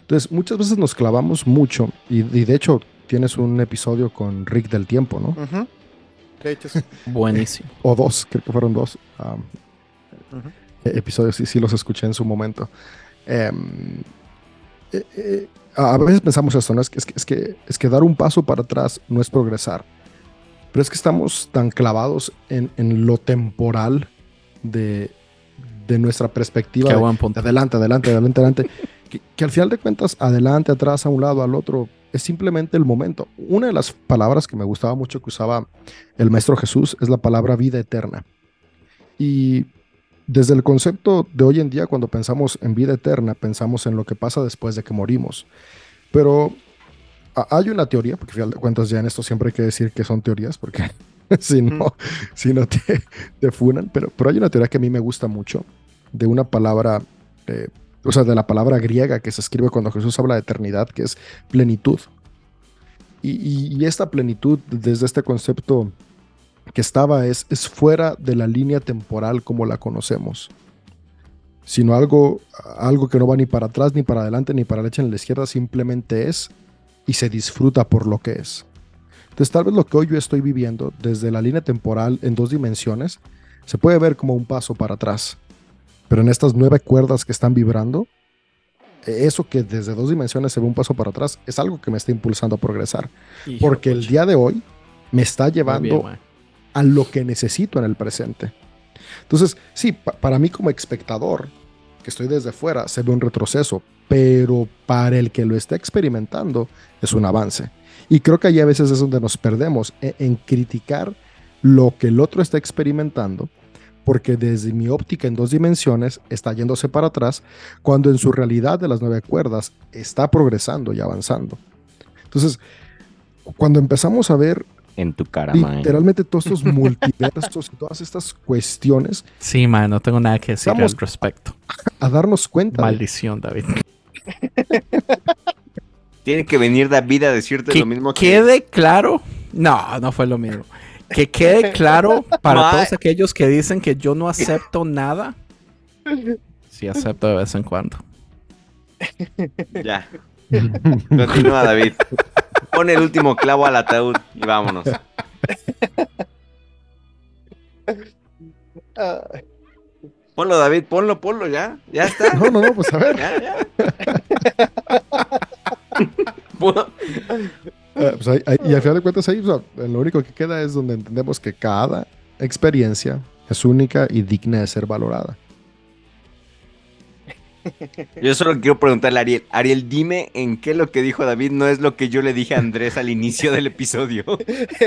Entonces, muchas veces nos clavamos mucho, y, de hecho tienes un episodio con Rick del tiempo, ¿no? Buenísimo. o dos, creo que fueron dos episodios, y sí los escuché en su momento. Em, eh, eh, a veces pensamos esto, ¿no? Es que, es, que, es, que, dar un paso para atrás no es progresar. Pero es que estamos tan clavados en, en lo temporal de, de nuestra perspectiva. De, adelante, adelante, adelante, adelante. que, que, al final de cuentas, adelante, atrás, a un lado, al otro, es simplemente el momento. Una de las palabras que me gustaba mucho que usaba el Maestro Jesús es la palabra vida eterna. Y desde el concepto de hoy en día, cuando pensamos en vida eterna, pensamos en lo que pasa después de que morimos. Pero hay una teoría, porque al final de cuentas ya en esto siempre hay que decir que son teorías, porque si no, si no te, te, funan, pero, pero hay una teoría que a mí me gusta mucho, de una palabra, eh, o sea, de la palabra griega que se escribe cuando Jesús habla de eternidad, que es plenitud. Y, y esta plenitud, desde este concepto que estaba es, es fuera de la línea temporal como la conocemos, sino algo, algo que no va ni para atrás, ni para adelante, ni para la derecha, ni la izquierda, simplemente es y se disfruta por lo que es. Entonces tal vez lo que hoy yo estoy viviendo desde la línea temporal en dos dimensiones se puede ver como un paso para atrás, pero en estas nueve cuerdas que están vibrando, eso que desde dos dimensiones se ve un paso para atrás es algo que me está impulsando a progresar, porque el día de hoy me está llevando a lo que necesito en el presente. Entonces, sí, para mí como espectador, que estoy desde fuera, se ve un retroceso, pero para el que lo está experimentando es un avance. Y creo que ahí a veces es donde nos perdemos en, en criticar lo que el otro está experimentando, porque desde mi óptica en dos dimensiones está yéndose para atrás, cuando en su realidad de las nueve cuerdas está progresando y avanzando. Entonces, cuando empezamos a ver en tu cara, Literalmente todos estos multiversos y todas estas cuestiones. Sí, man, no tengo nada que decir al respecto. A, darnos cuenta. Maldición, David. Tiene que venir David a decirte lo mismo que. Quede claro. No, no fue lo mismo. Que quede claro para todos aquellos que dicen que yo no acepto nada. Sí, acepto de vez en cuando. Ya. Continúa, David. Pon el último clavo al ataúd y vámonos. Ponlo, David, ponlo, ponlo, ya. Ya está. No, no, no, pues a ver. Ya, ya. Pues y al final de cuentas ahí, lo único que queda es donde entendemos que cada experiencia es única y digna de ser valorada. Yo solo quiero preguntarle a Ariel. Ariel, dime en qué lo que dijo David no es lo que yo le dije a Andrés al inicio del episodio.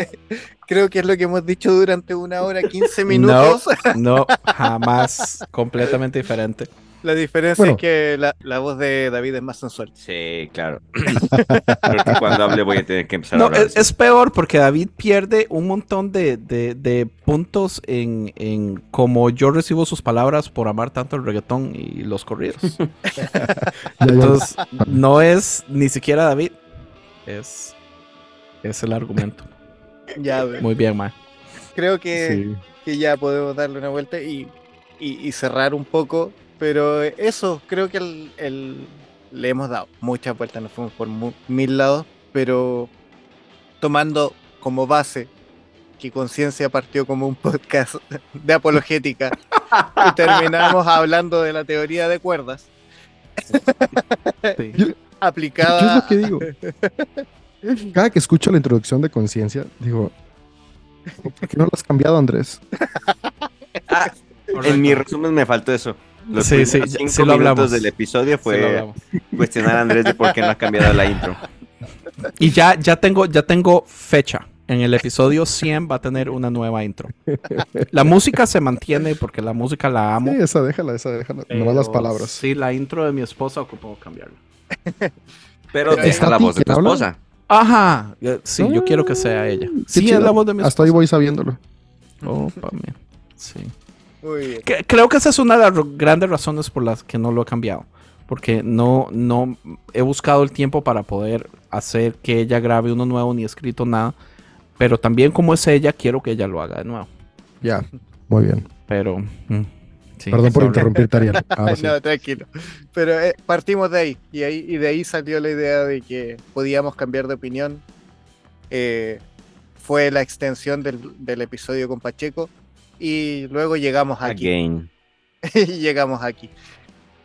Creo que es lo que hemos dicho durante una hora, 15 minutos. No, no jamás. Completamente diferente. La diferencia es que la, voz de David es más sensual. Sí, claro. Creo que cuando hable voy a tener que empezar a hablar. Es, es, peor porque David pierde un montón de, puntos en, en cómo yo recibo sus palabras por amar tanto el reggaetón y los corridos. Entonces, no es ni siquiera David. Es, es el argumento. Ya, Muy bien, ma. Creo que, que ya podemos darle una vuelta y, y cerrar un poco pero eso, creo que el, le hemos dado muchas vueltas, nos fuimos por mil lados, pero tomando como base que Conciencia partió como un podcast de apologética y terminamos hablando de la teoría de cuerdas. aplicada. Yo es lo que digo. Cada que escucho la introducción de Conciencia, digo, ¿por qué no lo has cambiado, Andrés? Ah, en mi resumen me faltó eso. Los sí, sí, cinco lo minutos del episodio fue cuestionar a Andrés de por qué no ha cambiado la intro. Y ya, ya, tengo, ya tengo fecha. En el episodio 100 va a tener una nueva intro. La música se mantiene porque la música la amo. Sí, esa déjala, esa déjala. no las palabras. Sí, la intro de mi esposa ocupó cambiarla. Pero deja la voz de tu esposa. Ajá. Sí, yo quiero que sea ella. Sí, es la voz de mi esposa. Hasta ahí voy sabiéndolo. Oh, Sí. Creo que esa es una de las grandes razones por las que no lo he cambiado. Porque no, no he buscado el tiempo para poder hacer que ella grabe uno nuevo ni he escrito nada. Pero también como es ella, quiero que ella lo haga de nuevo. Ya, muy bien. Pero... Mm, Perdón por interrumpir, Tariel. no, tranquilo. Pero eh, partimos de ahí y, ahí. y de ahí salió la idea de que podíamos cambiar de opinión. Eh, fue la extensión del, del, episodio con Pacheco. Y luego llegamos aquí. y llegamos aquí.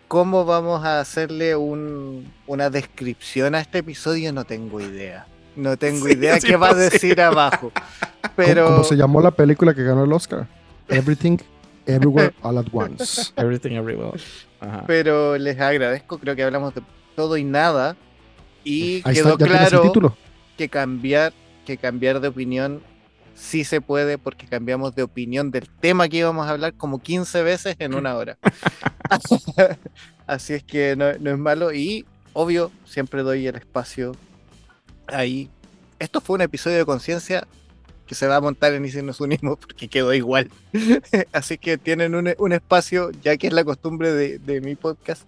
¿Cómo vamos a hacerle un, una descripción a este episodio? No tengo idea. No tengo idea qué va a decir abajo. Pero... ¿Cómo, se llamó la película que ganó el Oscar? Everything, Everywhere, All at Once. Everything, Everywhere. Pero les agradezco, creo que hablamos de todo y nada. Y quedó claro que cambiar, que cambiar de opinión sí se puede porque cambiamos de opinión del tema que íbamos a hablar como 15 veces en una hora. Así es que no, no, es malo y obvio siempre doy el espacio ahí. Esto fue un episodio de conciencia que se va a montar en Y nos unimos porque quedó igual. Así que tienen un, un, espacio, ya que es la costumbre de, de, mi podcast,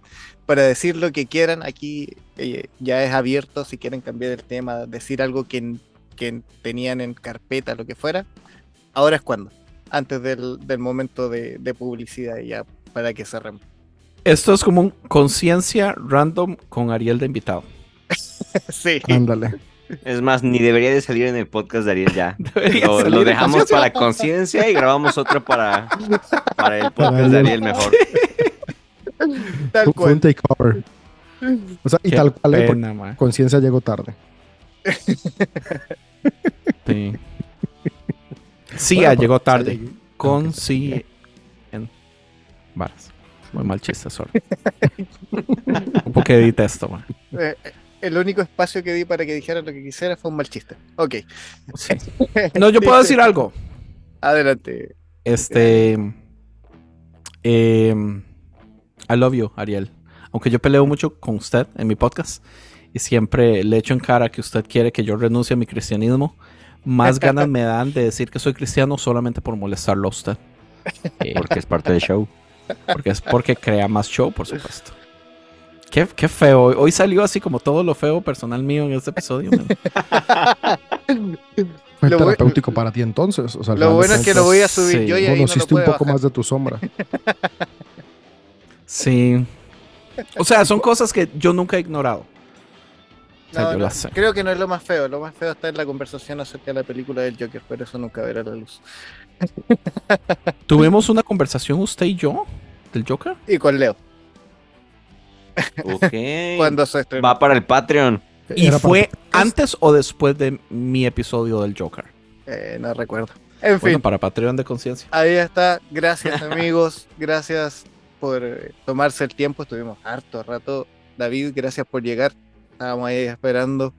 para decir lo que quieran. Aquí eh, ya es abierto si quieren cambiar el tema, decir algo que, que tenían en carpeta, lo que fuera. Ahora es cuando, antes del, del momento de, de, publicidad, ya para que cerremos. Esto es como un conciencia random con Ariel de invitado. sí. Ándale. Es más, ni debería de salir en el podcast de Ariel ya. Lo, lo, dejamos para conciencia y grabamos otro para, para el podcast de Ariel mejor. Tal cual. Un takeover. O sea, y tal cual, eh, conciencia llegó tarde. Sí. Sí, bueno, llegó tarde. Con sí en varas. Muy mal chiste, sorry. Un poco edita esto, man. Eh, el único espacio que di para que dijera lo que quisiera fue un mal chiste. Ok. No, yo puedo decir algo. Adelante. Este. Eh, I love you, Ariel. Aunque yo peleo mucho con usted en mi podcast y siempre le echo en cara que usted quiere que yo renuncie a mi cristianismo, más ganas me dan de decir que soy cristiano solamente por molestarlo a usted. porque es parte del show. Porque es porque crea más show, por supuesto. Qué, qué, feo. Hoy salió así como todo lo feo personal mío en este episodio. Fue terapéutico para ti entonces. O sea, lo bueno es que lo voy a subir sí. yo y Conociste no un poco más de tu sombra. sí. O sea, son cosas que yo nunca he ignorado. No, sé. Creo que no es lo más feo. Lo más feo está en la conversación acerca de la película del Joker, pero eso nunca verá la luz. ¿Tuvimos una conversación usted y yo del Joker? Y con Leo. Ok. Cuando se estrenó. Va para el Patreon. ¿Y fue antes o después de mi episodio del Joker? Eh, no recuerdo. En bueno, fin. para Patreon de conciencia. Ahí está. Gracias, amigos. gracias por eh, tomarse el tiempo. Estuvimos harto rato. David, gracias por llegar. Estábamos ahí esperando.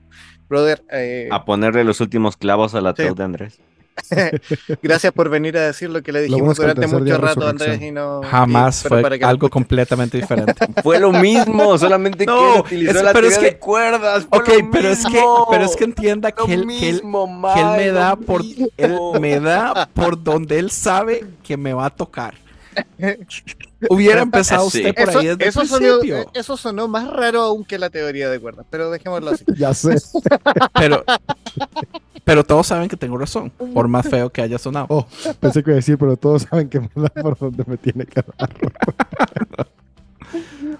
Brother. Eh... A ponerle los últimos clavos a la sí. de Andrés. Gracias por venir a decir lo que le dijimos durante mucho rato, Andrés. Y no, Jamás y, fue algo completamente diferente. fue lo mismo, solamente no, que él utilizó es, la teoría es que, de cuerdas. Ok, pero es, que, pero es que entienda que él, mismo, que, él, que él, me da por él me da por donde él sabe que me va a tocar. Hubiera empezado sí. usted por eso, ahí desde eso el sonó, principio. eso sonó más raro aún que la teoría de cuerdas, pero dejémoslo así. ya sé. Pero, pero todos saben que tengo razón, por más feo que haya sonado. Oh, pensé que iba a decir, pero todos saben que me da por donde me tiene que dar.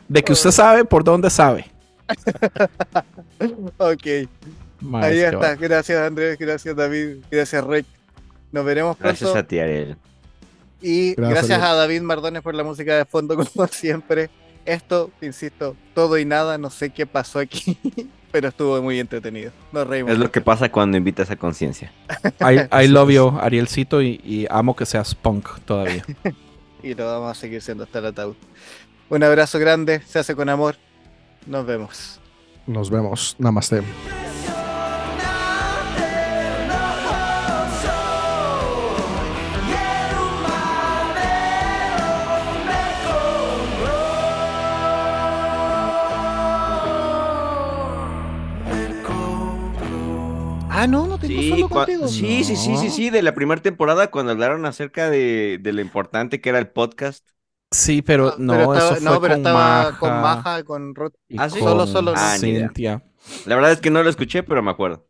De que usted sabe por dónde sabe. ok. Más Ahí está. Va. Gracias, Andrés. Gracias, David. Gracias, Rick. Nos veremos pronto. Gracias a ti, Ariel. Y gracias, gracias a David Mardones por la música de fondo, como siempre. Esto, insisto, todo y nada, no sé qué pasó aquí, pero estuvo muy entretenido. Nos reímos. Es lo que pasa cuando invitas a conciencia. I, I, love you, Arielcito, y, y, amo que seas punk todavía. y lo vamos a seguir siendo hasta el ataúd. Un abrazo grande, se hace con amor. Nos vemos. Nos vemos. Namaste. Ah, no, no tenía sí, solo contigo? Sí, sí, sí, sí, sí, de la primera temporada cuando hablaron acerca de, de, lo importante que era el podcast. Sí, pero no, pero estaba, eso fue no, pero con estaba Maja, con Maja, con Ruth. ¿Ah, sí? Solo, solo. Ah, Cintia. La verdad es que no lo escuché, pero me acuerdo.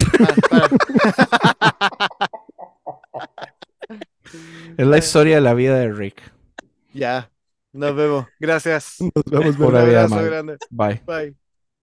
es la historia de la vida de Rick. Ya, nos vemos. Gracias. Nos vemos. Por Un abrazo grande. Bye. Bye.